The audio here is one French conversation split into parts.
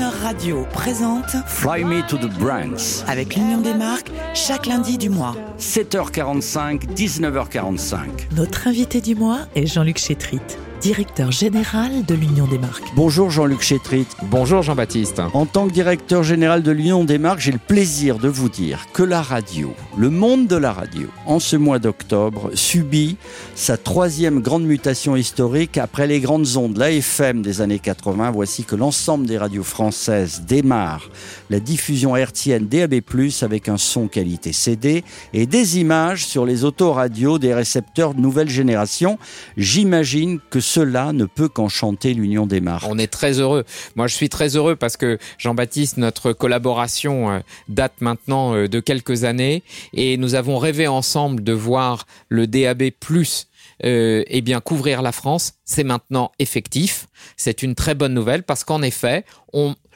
Radio présente Fly Me to the Brands. avec l'Union des marques chaque lundi du mois. 7h45, 19h45. Notre invité du mois est Jean-Luc Chétrit, directeur général de l'Union des marques. Bonjour Jean-Luc Chétrit. Bonjour Jean-Baptiste. En tant que directeur général de l'Union des marques, j'ai le plaisir de vous dire que la radio, le monde de la radio, en ce mois d'octobre, subit sa troisième grande mutation historique après les grandes ondes, la FM des années 80. Voici que l'ensemble des radios françaises démarre la diffusion hertzienne DAB+, avec un son qualité CD et des images sur les autoradios des récepteurs de nouvelle génération. J'imagine que cela ne peut qu'enchanter l'Union des marques. On est très heureux. Moi, je suis très heureux parce que Jean-Baptiste, notre collaboration euh, date maintenant euh, de quelques années et nous avons rêvé ensemble de voir le DAB+ euh, eh bien couvrir la France, c'est maintenant effectif. C'est une très bonne nouvelle parce qu'en effet,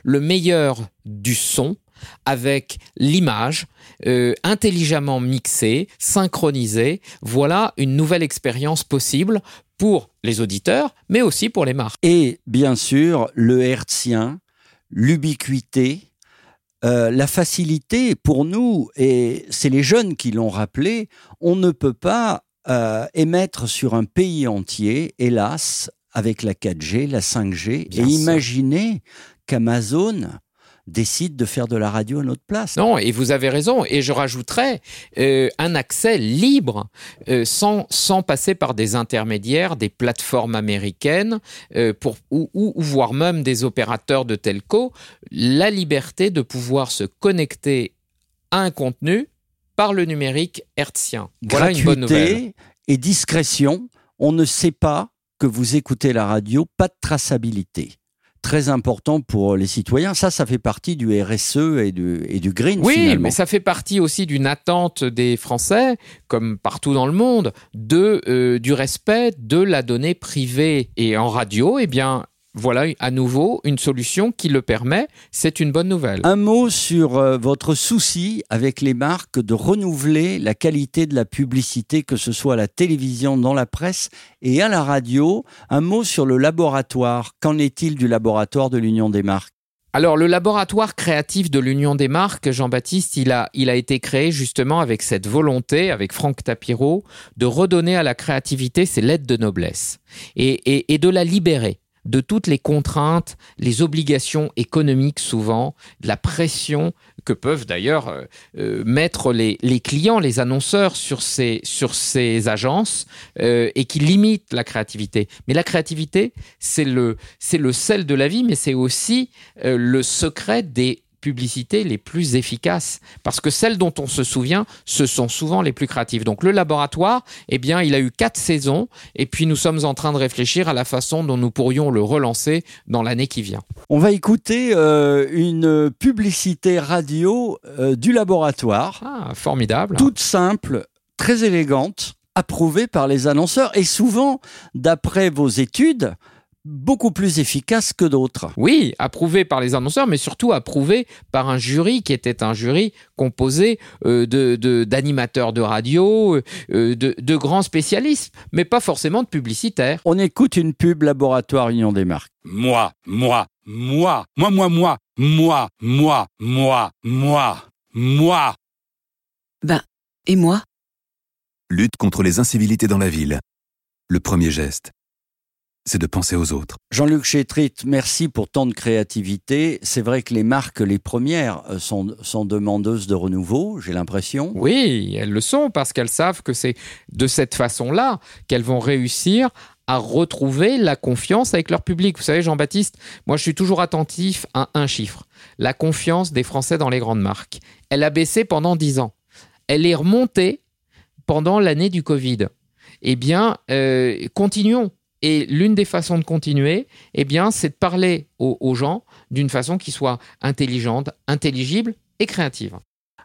le meilleur du son avec l'image euh, intelligemment mixée, synchronisée. Voilà une nouvelle expérience possible pour les auditeurs, mais aussi pour les marques. Et bien sûr, le hertzien, l'ubiquité, euh, la facilité pour nous, et c'est les jeunes qui l'ont rappelé, on ne peut pas euh, émettre sur un pays entier, hélas, avec la 4G, la 5G, Bien et sûr. imaginez qu'Amazon décide de faire de la radio à notre place. Non, et vous avez raison. Et je rajouterais euh, un accès libre, euh, sans, sans passer par des intermédiaires, des plateformes américaines, euh, pour, ou, voire même des opérateurs de telco, la liberté de pouvoir se connecter à un contenu par le numérique hertzien. Voilà une bonne nouvelle. Gratuité et discrétion, on ne sait pas que vous écoutez la radio, pas de traçabilité. Très important pour les citoyens. Ça, ça fait partie du RSE et du, et du green. Oui, finalement. mais ça fait partie aussi d'une attente des Français, comme partout dans le monde, de, euh, du respect de la donnée privée. Et en radio, eh bien, voilà à nouveau une solution qui le permet. C'est une bonne nouvelle. Un mot sur euh, votre souci avec les marques de renouveler la qualité de la publicité, que ce soit à la télévision, dans la presse et à la radio. Un mot sur le laboratoire. Qu'en est-il du laboratoire de l'Union des marques? Alors, le laboratoire créatif de l'Union des marques, Jean-Baptiste, il a, il a été créé justement avec cette volonté, avec Franck Tapiro, de redonner à la créativité ses lettres de noblesse et, et, et de la libérer de toutes les contraintes, les obligations économiques souvent, de la pression que peuvent d'ailleurs euh, euh, mettre les, clients, les annonceurs sur ces, sur ces agences euh, et qui limitent la créativité. Mais la créativité, c'est le, le sel de la vie, mais c'est aussi le secret des publicités les plus efficaces. Parce que celles dont on se souvient ce sont souvent les plus créatives. Donc le laboratoire eh bien il a eu quatre saisons. Et puis nous sommes en train de réfléchir à la façon dont nous pourrions le relancer dans l'année qui vient. On va écouter euh, une publicité radio euh, du laboratoire, ah, formidable. Toute simple, très élégante, approuvée par les annonceurs. Et souvent, d'après vos études, beaucoup plus efficace que d'autres. Oui, approuvé par les annonceurs, mais surtout approuvé par un jury qui était un jury composé euh, de, de, d'animateurs de radio, euh, de, de grands spécialistes, mais pas forcément de publicitaires. On écoute une pub laboratoire Union des marques. Moi, moi, moi, moi, moi, moi, moi, moi, moi, moi, moi. Ben, et moi? Lutte contre les incivilités dans la ville. Le premier geste, c'est de penser aux autres. Jean-Luc Chétrit, merci pour tant de créativité. C'est vrai que les marques, les premières, euh, sont, sont demandeuses de renouveau, j'ai l'impression. Oui, elles le sont parce qu'elles savent que c'est de cette façon-là qu'elles vont réussir à retrouver la confiance avec leur public. Vous savez, Jean-Baptiste, moi je suis toujours attentif à un chiffre. La confiance des Français dans les grandes marques. Elle a baissé pendant 10 ans. Elle est remontée pendant l'année du Covid. Eh bien, euh, continuons. Et l'une des façons de continuer, eh bien, c'est de parler aux, aux gens d'une façon qui soit intelligente, intelligible et créative.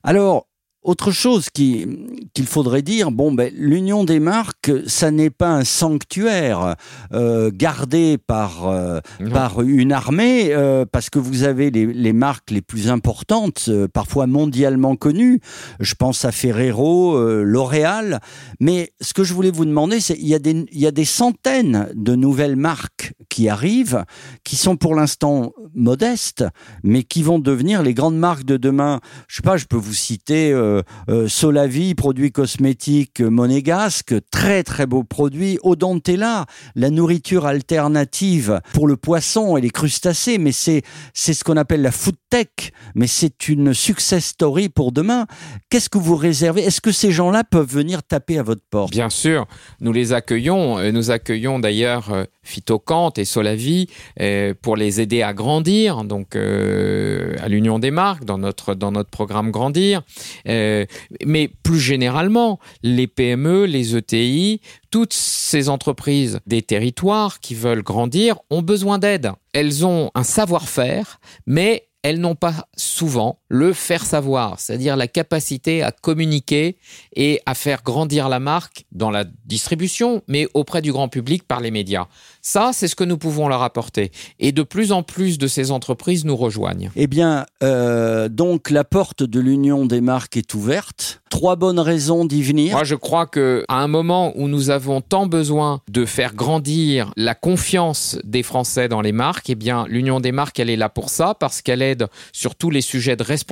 Alors, autre chose qui- qu'il faudrait dire, bon, ben, l'union des marques, ça n'est pas un sanctuaire euh, gardé par, euh, par une armée, euh, parce que vous avez les, les marques les plus importantes, parfois mondialement connues. Je pense à Ferrero, L'Oréal. Mais ce que je voulais vous demander, c'est il y, a des- il y a des centaines de nouvelles marques qui arrivent, qui sont pour l'instant modestes, mais qui vont devenir les grandes marques de demain. Je sais pas, je peux vous citer euh, euh, Solavi, produits cosmétiques monégasques, très très beaux produits. Odontella, la nourriture alternative pour le poisson et les crustacés, mais c'est c'est ce qu'on appelle la food tech, mais c'est une success story pour demain. Qu'est-ce que vous réservez? Est-ce que ces gens-là peuvent venir taper à votre porte? Bien sûr, nous les accueillons. Euh, Nous accueillons d'ailleurs euh, Phytocante Solavi euh, pour les aider à grandir, donc euh, à l'Union des marques, dans notre, dans notre programme Grandir. Euh, mais plus généralement, les PME, les ETI, toutes ces entreprises des territoires qui veulent grandir ont besoin d'aide. Elles ont un savoir-faire, mais elles n'ont pas souvent le faire savoir, c'est-à-dire la capacité à communiquer et à faire grandir la marque dans la distribution, mais auprès du grand public par les médias. Ça, c'est ce que nous pouvons leur apporter. Et de plus en plus de ces entreprises nous rejoignent. Eh bien, euh, donc la porte de l'Union des marques est ouverte. Trois bonnes raisons d'y venir. Moi, je crois que à un moment où nous avons tant besoin de faire grandir la confiance des Français dans les marques, eh bien, l'Union des marques, elle est là pour ça, parce qu'elle aide sur tous les sujets de responsabilité,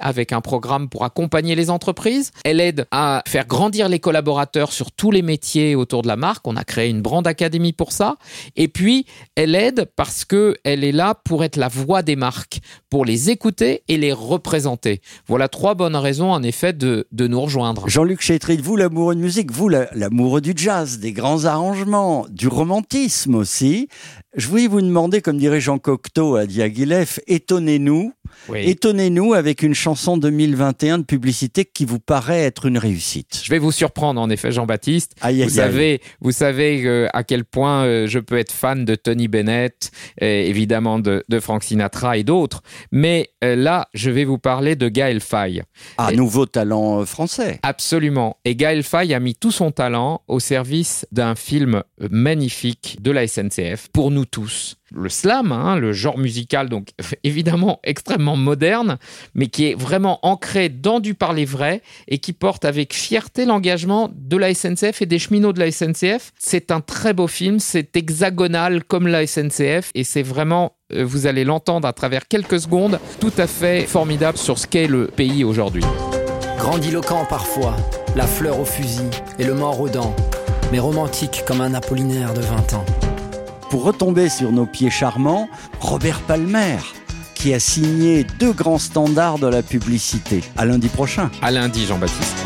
avec un programme pour accompagner les entreprises. Elle aide à faire grandir les collaborateurs sur tous les métiers autour de la marque. On a créé une brand académie pour ça. Et puis, elle aide parce que elle est là pour être la voix des marques, pour les écouter et les représenter. Voilà trois bonnes raisons, en effet, de, nous rejoindre. Jean-Luc Chétrid, vous l'amoureux de musique, vous la- l'amoureux du jazz, des grands arrangements, du romantisme aussi. Je voulais vous demander, comme dirait Jean Cocteau à Diaghilev, étonnez-nous, Oui. étonnez-nous avec une chanson 2021 de publicité qui vous paraît être une réussite. Je vais vous surprendre en effet, Jean-Baptiste. Aïe, aïe, Vous aïe. savez, vous savez euh, à quel point euh, je peux être fan de Tony Bennett, et évidemment de, de Frank Sinatra et d'autres. Mais euh, là, je vais vous parler de Gaël Faye. Ah, Et- nouveau talent euh, français. Absolument. Et Gaël Faye a mis tout son talent au service d'un film magnifique de la SNCF pour nous tous. Le slam, hein, le genre musical, donc évidemment extrêmement moderne, mais qui est vraiment ancré dans du parler vrai et qui porte avec fierté l'engagement de la SNCF et des cheminots de la SNCF. C'est un très beau film, c'est hexagonal comme la SNCF et c'est vraiment, euh, vous allez l'entendre à travers quelques secondes, tout à fait formidable sur ce qu'est le pays aujourd'hui. Grandiloquent parfois, la fleur au fusil et le mort aux dents, mais romantique comme un Apollinaire de 20 ans. Pour retomber sur nos pieds charmants, Robert Palmer, qui a signé deux grands standards de la publicité. À lundi prochain. À lundi, Jean-Baptiste.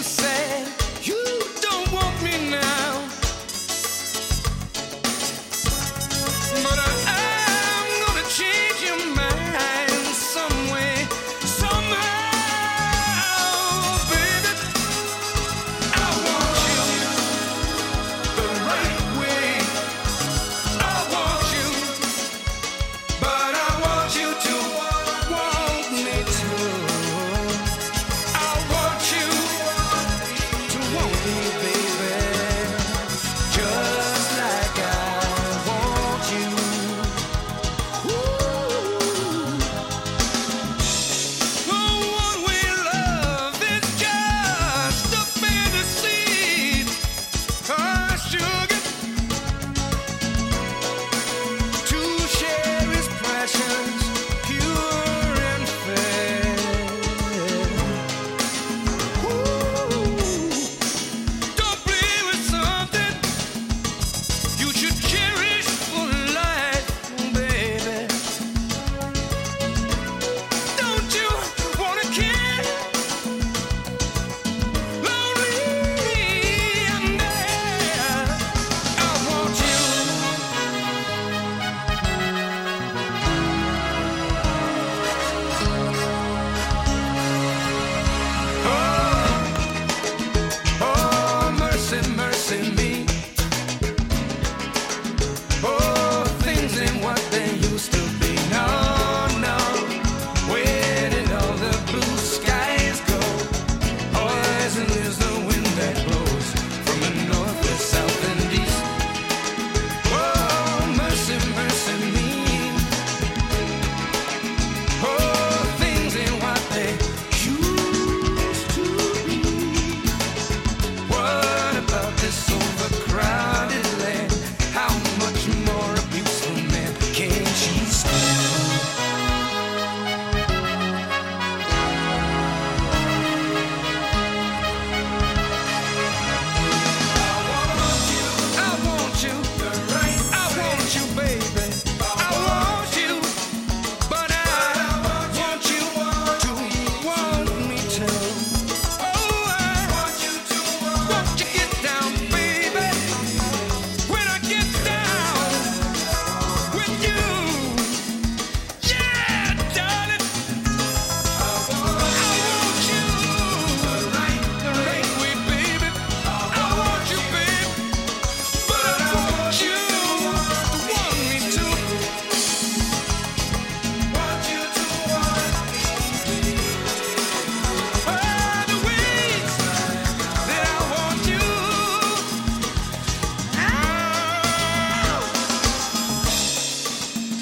you say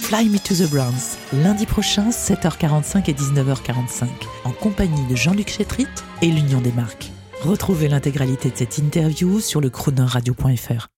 Fly Me to the Browns, lundi prochain, 7h45 et 19h45, en compagnie de Jean-Luc Chétrit et l'Union des marques. Retrouvez l'intégralité de cette interview sur le croonerradio.fr.